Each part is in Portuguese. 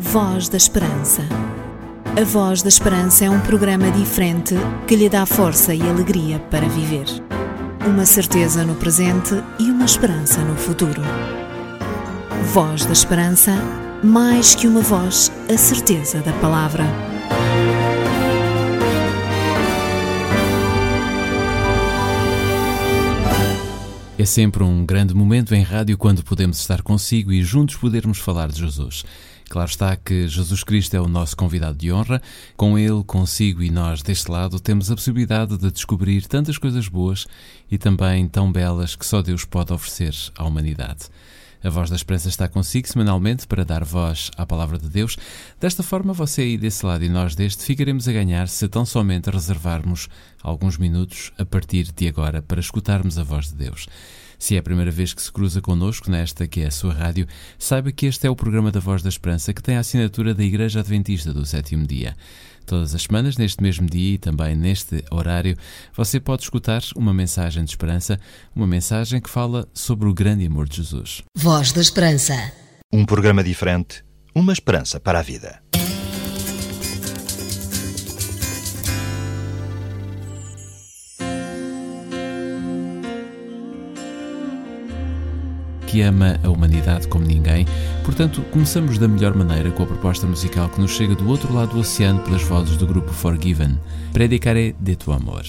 Voz da Esperança. A Voz da Esperança é um programa diferente que lhe dá força e alegria para viver. Uma certeza no presente e uma esperança no futuro. Voz da Esperança, mais que uma voz, a certeza da palavra. É sempre um grande momento em rádio quando podemos estar consigo e juntos podermos falar de Jesus. Claro está que Jesus Cristo é o nosso convidado de honra. Com Ele, consigo e nós deste lado temos a possibilidade de descobrir tantas coisas boas e também tão belas que só Deus pode oferecer à humanidade. A Voz da Esperança está consigo semanalmente para dar voz à Palavra de Deus. Desta forma, você aí desse lado e nós deste ficaremos a ganhar se tão somente reservarmos alguns minutos a partir de agora para escutarmos a voz de Deus. Se é a primeira vez que se cruza connosco nesta que é a sua rádio, saiba que este é o programa da Voz da Esperança que tem a assinatura da Igreja Adventista do Sétimo Dia. Todas as semanas, neste mesmo dia e também neste horário, você pode escutar uma mensagem de esperança, uma mensagem que fala sobre o grande amor de Jesus. Voz da Esperança. Um programa diferente, uma esperança para a vida. Ama a humanidade como ninguém. Portanto, começamos da melhor maneira com a proposta musical que nos chega do outro lado do oceano pelas vozes do grupo Forgiven. Predicaré de tu amor.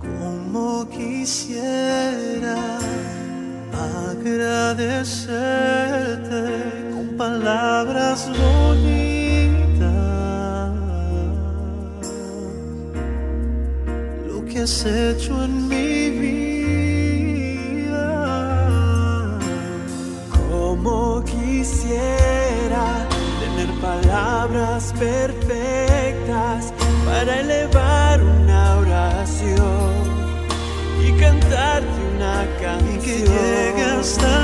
Como quisiera agradecerte com palavras bonitas que has hecho en mi vida. Stop. the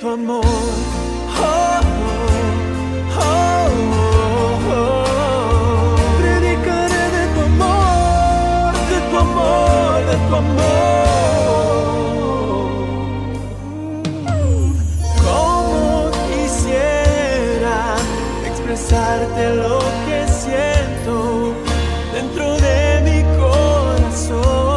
tu amor. Oh, oh, oh, oh. Predicaré de tu amor, de tu amor, de tu amor. Como quisiera expresarte lo que siento dentro de mi corazón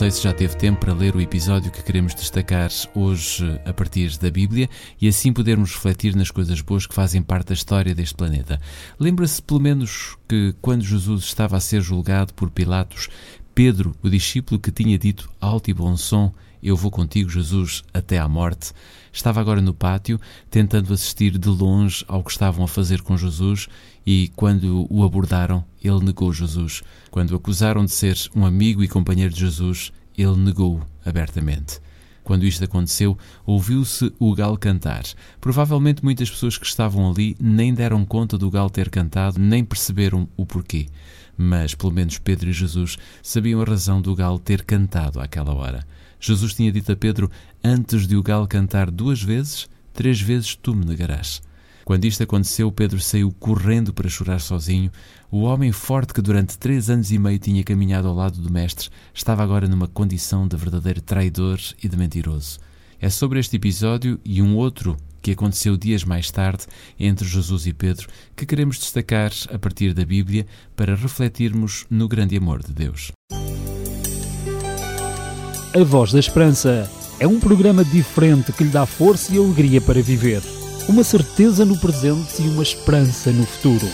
sei se já teve tempo para ler o episódio que queremos destacar hoje a partir da Bíblia e assim podermos refletir nas coisas boas que fazem parte da história deste planeta. Lembra-se pelo menos que quando Jesus estava a ser julgado por Pilatos, Pedro, o discípulo que tinha dito alto e bom som: Eu vou contigo, Jesus, até à morte, estava agora no pátio, tentando assistir de longe ao que estavam a fazer com Jesus, e quando o abordaram, ele negou Jesus. Quando o acusaram de ser um amigo e companheiro de Jesus, ele negou abertamente. Quando isto aconteceu, ouviu-se o galo cantar. Provavelmente muitas pessoas que estavam ali nem deram conta do galo ter cantado, nem perceberam o porquê. Mas pelo menos Pedro e Jesus sabiam a razão do galo ter cantado àquela hora. Jesus tinha dito a Pedro: Antes de o galo cantar duas vezes, três vezes tu me negarás. Quando isto aconteceu, Pedro saiu correndo para chorar sozinho. O homem forte que durante três anos e meio tinha caminhado ao lado do Mestre estava agora numa condição de verdadeiro traidor e de mentiroso. É sobre este episódio e um outro que aconteceu dias mais tarde entre Jesus e Pedro que queremos destacar a partir da Bíblia para refletirmos no grande amor de Deus. A Voz da Esperança é um programa diferente que lhe dá força e alegria para viver. Uma certeza no presente e uma esperança no futuro.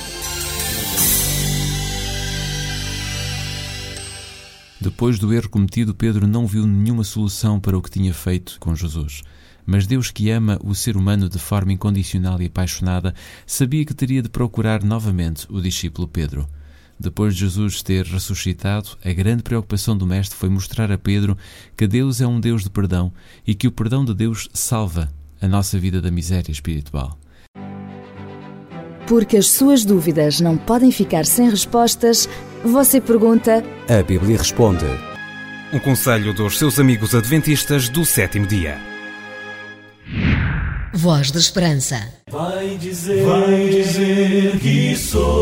Depois do erro cometido, Pedro não viu nenhuma solução para o que tinha feito com Jesus. Mas Deus, que ama o ser humano de forma incondicional e apaixonada, sabia que teria de procurar novamente o discípulo Pedro. Depois de Jesus ter ressuscitado, a grande preocupação do Mestre foi mostrar a Pedro que Deus é um Deus de perdão e que o perdão de Deus salva a nossa vida da miséria espiritual. Porque as suas dúvidas não podem ficar sem respostas, você pergunta. A Bíblia responde. Um conselho dos seus amigos adventistas do sétimo dia. Voz da Esperança. Vai dizer, vai dizer que sou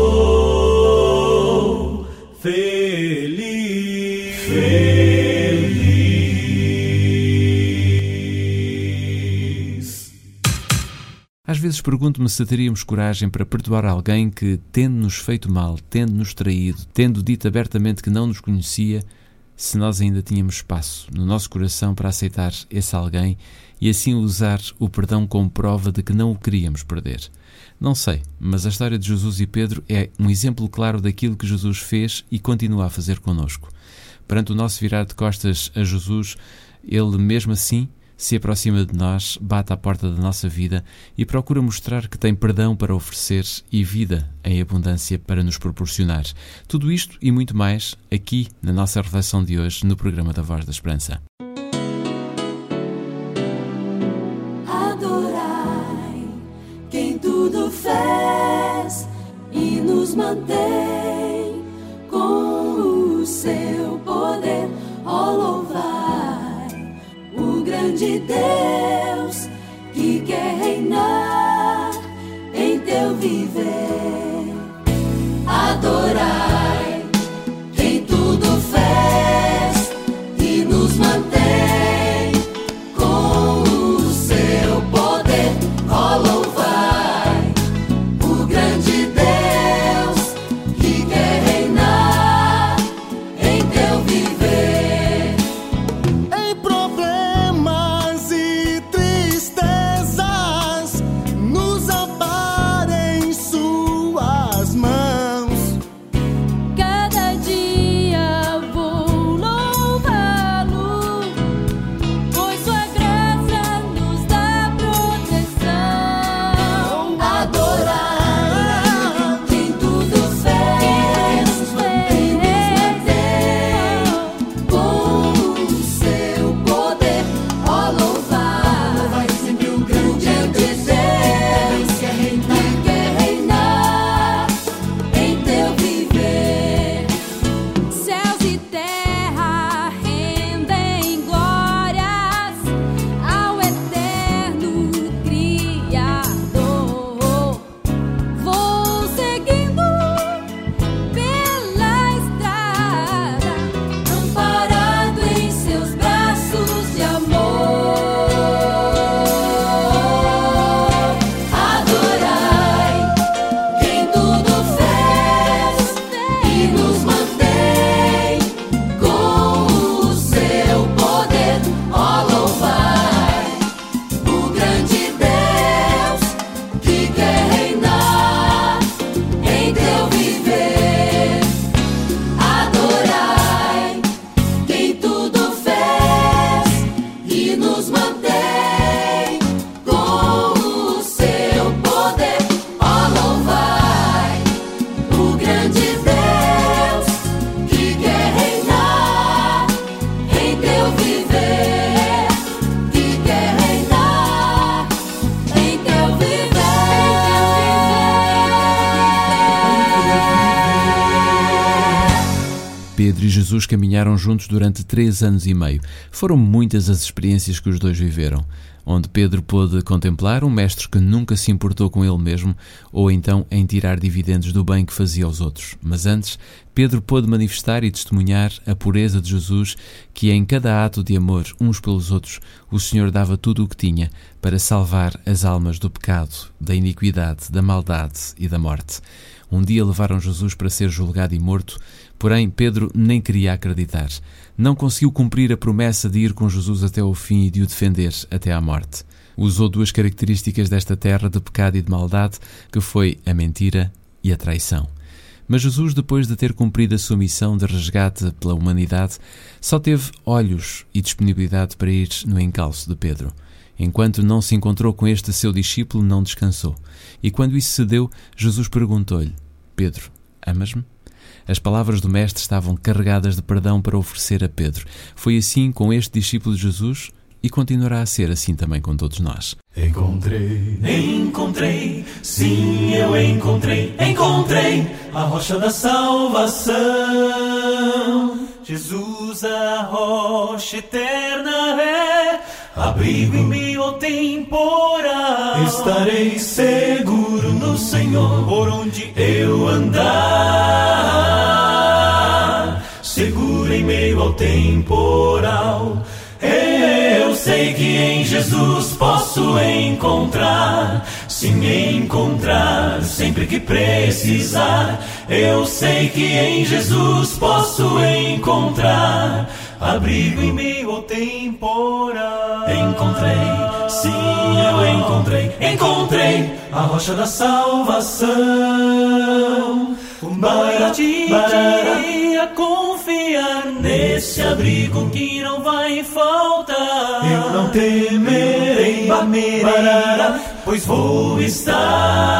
pergunto-me se teríamos coragem para perdoar alguém que, tendo-nos feito mal, tendo-nos traído, tendo dito abertamente que não nos conhecia, se nós ainda tínhamos espaço no nosso coração para aceitar esse alguém e assim usar o perdão como prova de que não o queríamos perder. Não sei, mas a história de Jesus e Pedro é um exemplo claro daquilo que Jesus fez e continua a fazer conosco. Perante o nosso virar de costas a Jesus, ele mesmo assim se aproxima de nós, bate à porta da nossa vida e procura mostrar que tem perdão para oferecer e vida em abundância para nos proporcionar. Tudo isto e muito mais aqui na nossa reflexão de hoje no programa da Voz da Esperança. Adorai quem tudo fez e nos mantém com o seu poder. O grande Deus que quer reinar em teu viver. Adorai Pedro e Jesus caminharam juntos durante três anos e meio. Foram muitas as experiências que os dois viveram, onde Pedro pôde contemplar um mestre que nunca se importou com ele mesmo, ou então em tirar dividendos do bem que fazia aos outros. Mas antes, Pedro pôde manifestar e testemunhar a pureza de Jesus, que em cada ato de amor uns pelos outros, o Senhor dava tudo o que tinha para salvar as almas do pecado, da iniquidade, da maldade e da morte. Um dia levaram Jesus para ser julgado e morto, porém Pedro nem queria acreditar. Não conseguiu cumprir a promessa de ir com Jesus até ao fim e de o defender até à morte. Usou duas características desta terra de pecado e de maldade, que foi a mentira e a traição. Mas Jesus, depois de ter cumprido a sua missão de resgate pela humanidade, só teve olhos e disponibilidade para ir no encalço de Pedro. Enquanto não se encontrou com este seu discípulo, não descansou. E quando isso se deu, Jesus perguntou-lhe: Pedro, amas-me? As palavras do Mestre estavam carregadas de perdão para oferecer a Pedro. Foi assim com este discípulo de Jesus e continuará a ser assim também com todos nós. Encontrei, encontrei, sim, eu encontrei, encontrei a rocha da salvação. Jesus, a rocha eterna é abrigo em meio temporal. Estarei seguro no Senhor, por onde eu andar. Seguro em meio ao temporal. Eu sei que em Jesus posso encontrar, se me encontrar sempre que precisar. Eu sei que em Jesus posso encontrar abrigo em meio ao temporal. Encontrei, sim, eu encontrei, encontrei a rocha da salvação. Para dia confiar nesse abrigo que não vai faltar. Eu não temerei, barará, pois vou estar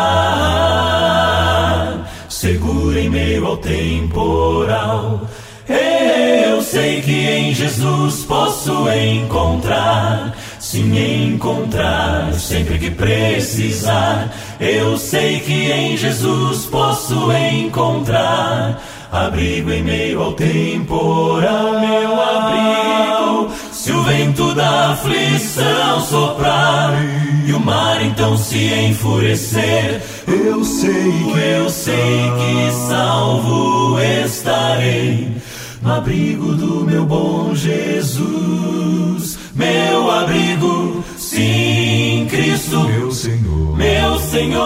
seguro em meio ao temporal. Eu sei que em Jesus posso encontrar, se me encontrar sempre que precisar. Eu sei que em Jesus posso encontrar abrigo em meio ao temporal, meu abrigo. Se o vento da aflição soprar e o mar então se enfurecer, eu sei que eu sei que salvo estarei no abrigo do meu bom Jesus, meu abrigo, sim, Cristo, meu Senhor, meu Senhor,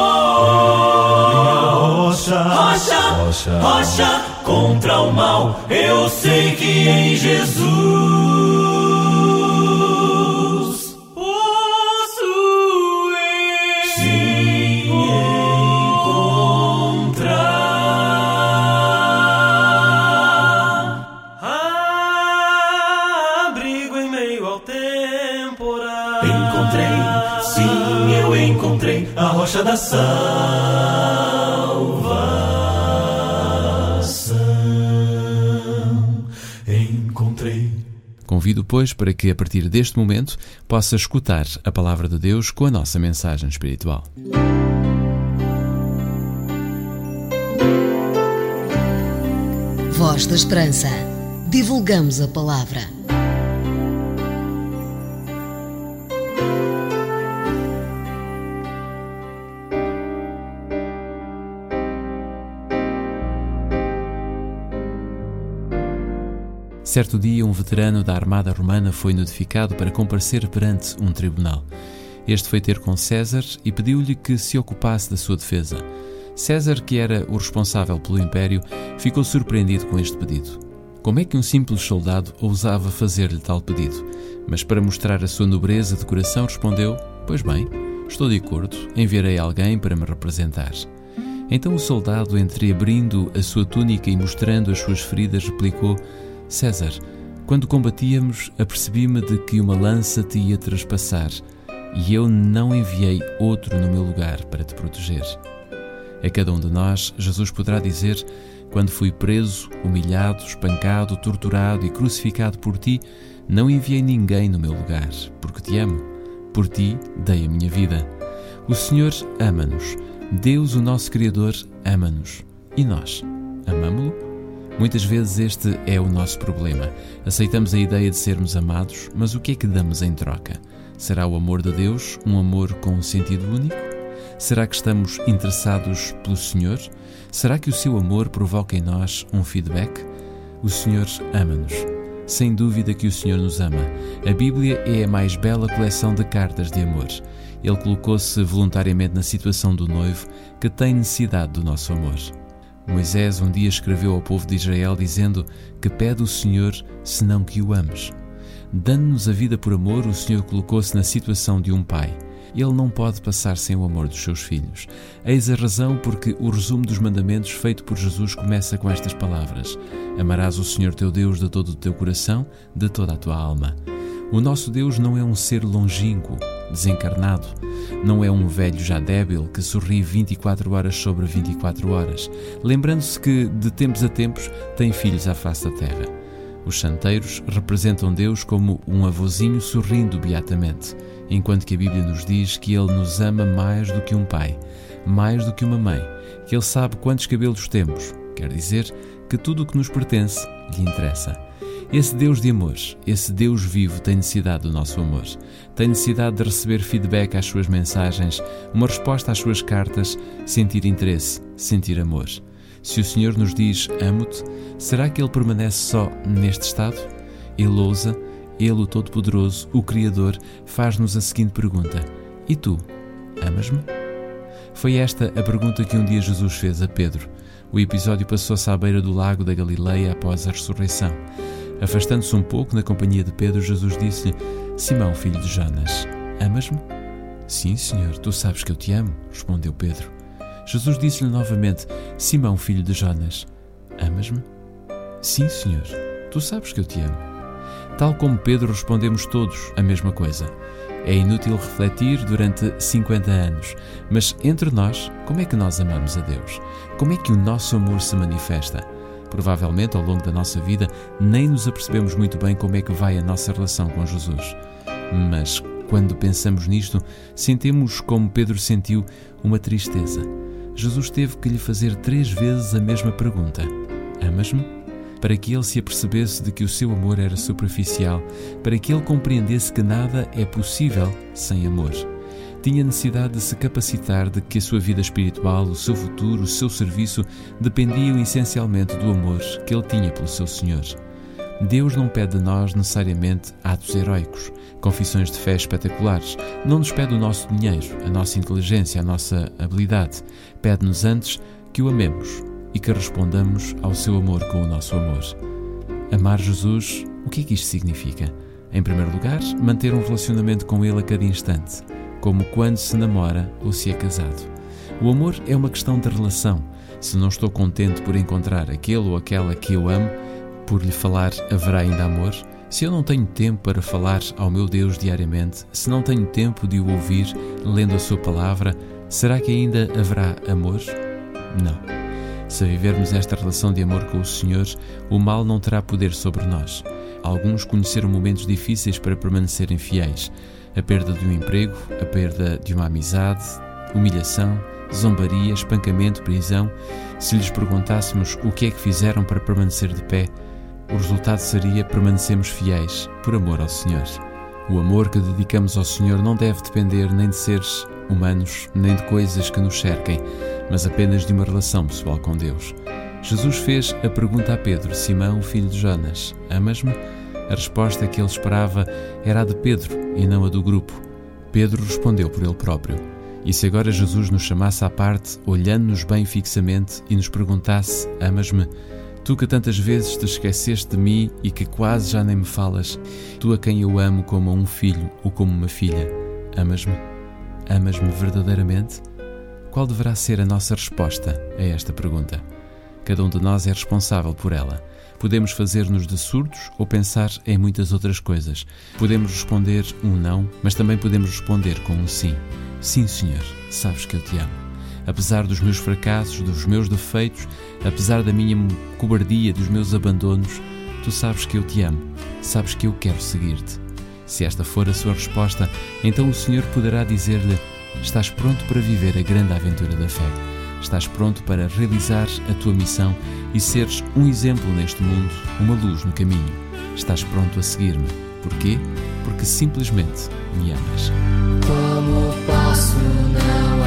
rocha, rocha, rocha, rocha contra o mal, eu sei que em Jesus rocha da salvação. Encontrei. Convido, pois, para que a partir deste momento possa escutar a palavra de Deus com a nossa mensagem espiritual. Voz da Esperança. Divulgamos a palavra. Certo dia, um veterano da Armada Romana foi notificado para comparecer perante um tribunal. Este foi ter com César e pediu-lhe que se ocupasse da sua defesa. César, que era o responsável pelo império, ficou surpreendido com este pedido. Como é que um simples soldado ousava fazer-lhe tal pedido? Mas para mostrar a sua nobreza de coração respondeu: Pois bem, estou de acordo, enviarei alguém para me representar. Então o soldado, entreabrindo a sua túnica e mostrando as suas feridas, replicou: César, quando combatíamos, apercebi-me de que uma lança te ia traspassar, e eu não enviei outro no meu lugar para te proteger. A cada um de nós, Jesus poderá dizer: Quando fui preso, humilhado, espancado, torturado e crucificado por ti, não enviei ninguém no meu lugar, porque te amo. Por ti dei a minha vida. O Senhor ama-nos. Deus, o nosso Criador, ama-nos. E nós, amamo-lo? Muitas vezes este é o nosso problema. Aceitamos a ideia de sermos amados, mas o que é que damos em troca? Será o amor de Deus um amor com um sentido único? Será que estamos interessados pelo Senhor? Será que o seu amor provoca em nós um feedback? O Senhor ama-nos. Sem dúvida que o Senhor nos ama. A Bíblia é a mais bela coleção de cartas de amor. Ele colocou-se voluntariamente na situação do noivo que tem necessidade do nosso amor. Moisés um dia escreveu ao povo de Israel dizendo que pede o Senhor senão que o ames. Dando-nos a vida por amor, o Senhor colocou-se na situação de um pai. Ele não pode passar sem o amor dos seus filhos. Eis a razão porque o resumo dos mandamentos feito por Jesus começa com estas palavras: Amarás o Senhor teu Deus de todo o teu coração, de toda a tua alma. O nosso Deus não é um ser longínquo, desencarnado. Não é um velho já débil que sorri 24 horas sobre 24 horas, lembrando-se que, de tempos a tempos, tem filhos à face da terra. Os santeiros representam Deus como um avôzinho sorrindo beatamente, enquanto que a Bíblia nos diz que Ele nos ama mais do que um pai, mais do que uma mãe, que Ele sabe quantos cabelos temos, quer dizer que tudo o que nos pertence lhe interessa. Esse Deus de amor, esse Deus vivo, tem necessidade do nosso amor. Tem necessidade de receber feedback às suas mensagens, uma resposta às suas cartas, sentir interesse, sentir amor. Se o Senhor nos diz amo-te, será que Ele permanece só neste estado? Ele ousa, Ele, o Todo-Poderoso, o Criador, faz-nos a seguinte pergunta: E tu, amas-me? Foi esta a pergunta que um dia Jesus fez a Pedro. O episódio passou-se à beira do lago da Galileia após a ressurreição. Afastando-se um pouco na companhia de Pedro, Jesus disse-lhe: Simão, filho de Jonas, amas-me? Sim, Senhor, tu sabes que eu te amo, respondeu Pedro. Jesus disse-lhe novamente: Simão, filho de Jonas, amas-me? Sim, Senhor, tu sabes que eu te amo. Tal como Pedro, respondemos todos a mesma coisa. É inútil refletir durante 50 anos, mas entre nós, como é que nós amamos a Deus? Como é que o nosso amor se manifesta? Provavelmente, ao longo da nossa vida, nem nos apercebemos muito bem como é que vai a nossa relação com Jesus. Mas, quando pensamos nisto, sentimos, como Pedro sentiu, uma tristeza. Jesus teve que lhe fazer três vezes a mesma pergunta: Amas-me? Para que ele se apercebesse de que o seu amor era superficial, para que ele compreendesse que nada é possível sem amor tinha necessidade de se capacitar de que a sua vida espiritual, o seu futuro, o seu serviço dependiam essencialmente do amor que ele tinha pelo seu Senhor. Deus não pede de nós necessariamente atos heróicos, confissões de fé espetaculares. Não nos pede o nosso dinheiro, a nossa inteligência, a nossa habilidade. Pede-nos antes que o amemos e que respondamos ao seu amor com o nosso amor. Amar Jesus, o que é que isto significa? Em primeiro lugar, manter um relacionamento com Ele a cada instante como quando se namora ou se é casado. O amor é uma questão de relação. Se não estou contente por encontrar aquele ou aquela que eu amo, por lhe falar haverá ainda amor? Se eu não tenho tempo para falar ao meu Deus diariamente, se não tenho tempo de o ouvir lendo a Sua palavra, será que ainda haverá amor? Não. Se vivermos esta relação de amor com o Senhor, o mal não terá poder sobre nós. Alguns conheceram momentos difíceis para permanecerem fiéis a perda de um emprego, a perda de uma amizade, humilhação, zombaria, espancamento, prisão. Se lhes perguntássemos o que é que fizeram para permanecer de pé, o resultado seria permanecemos fiéis por amor ao Senhor. O amor que dedicamos ao Senhor não deve depender nem de seres humanos, nem de coisas que nos cerquem, mas apenas de uma relação pessoal com Deus. Jesus fez a pergunta a Pedro, Simão, filho de Jonas: Amas-me? A resposta que ele esperava era a de Pedro e não a do grupo. Pedro respondeu por ele próprio. E se agora Jesus nos chamasse à parte, olhando-nos bem fixamente e nos perguntasse: Amas-me? Tu que tantas vezes te esqueceste de mim e que quase já nem me falas, tu a quem eu amo como a um filho ou como uma filha, amas-me? Amas-me verdadeiramente? Qual deverá ser a nossa resposta a esta pergunta? Cada um de nós é responsável por ela. Podemos fazer-nos de surdos ou pensar em muitas outras coisas. Podemos responder um não, mas também podemos responder com um sim. Sim, Senhor, sabes que eu te amo. Apesar dos meus fracassos, dos meus defeitos, apesar da minha cobardia, dos meus abandonos, tu sabes que eu te amo, sabes que eu quero seguir-te. Se esta for a sua resposta, então o Senhor poderá dizer-lhe: Estás pronto para viver a grande aventura da fé. Estás pronto para realizar a tua missão e seres um exemplo neste mundo, uma luz no caminho. Estás pronto a seguir-me. Porquê? Porque simplesmente me amas. Como posso não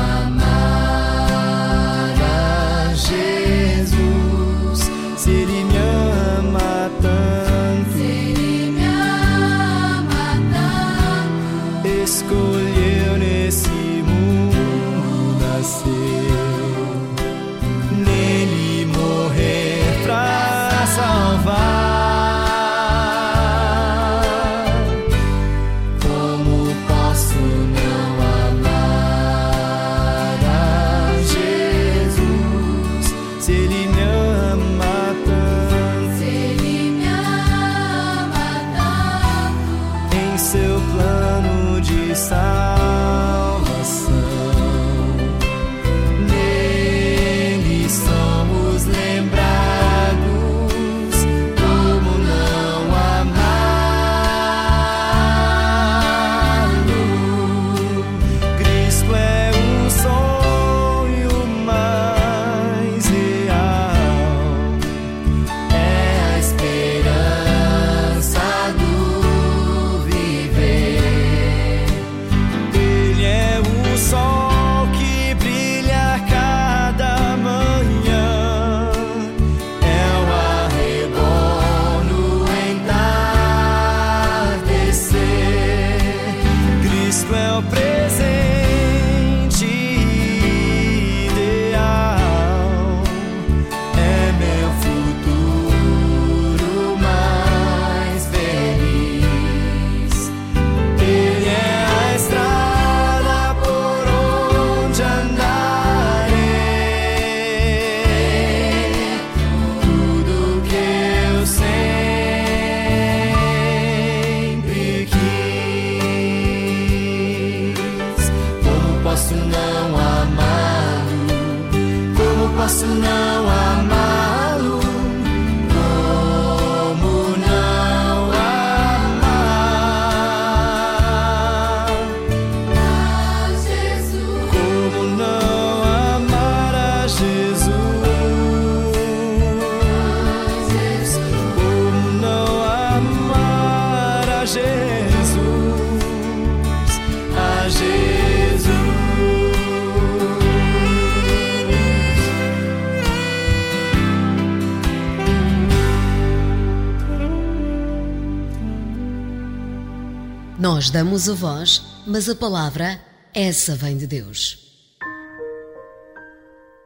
Nós damos a voz, mas a palavra, essa vem de Deus.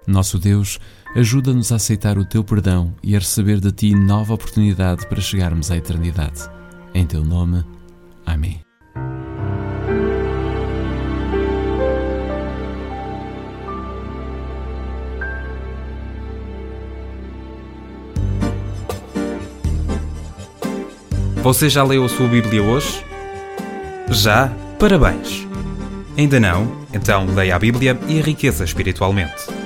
Nosso Deus, ajuda-nos a aceitar o teu perdão e a receber de ti nova oportunidade para chegarmos à eternidade. Em teu nome. Amém. Você já leu a sua Bíblia hoje? Já? Parabéns! Ainda não? Então leia a Bíblia e enriqueça espiritualmente.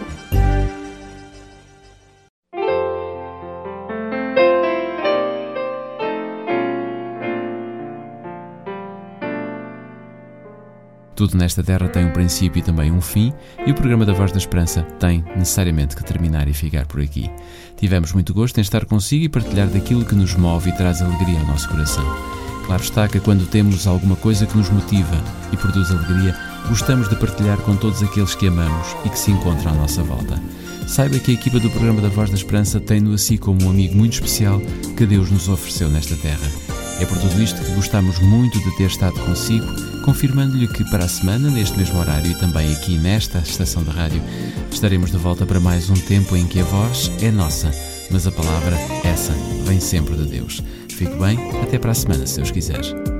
Tudo nesta terra tem um princípio e também um fim, e o programa da Voz da Esperança tem necessariamente que terminar e ficar por aqui. Tivemos muito gosto em estar consigo e partilhar daquilo que nos move e traz alegria ao nosso coração. Claro está que quando temos alguma coisa que nos motiva e produz alegria, gostamos de partilhar com todos aqueles que amamos e que se encontram à nossa volta. Saiba que a equipa do programa da Voz da Esperança tem-no assim como um amigo muito especial que Deus nos ofereceu nesta terra. É por tudo isto que gostamos muito de ter estado consigo, confirmando-lhe que para a semana, neste mesmo horário e também aqui nesta estação de rádio, estaremos de volta para mais um tempo em que a voz é nossa, mas a palavra, essa, vem sempre de Deus. Fique bem, até para a semana, se Deus quiser.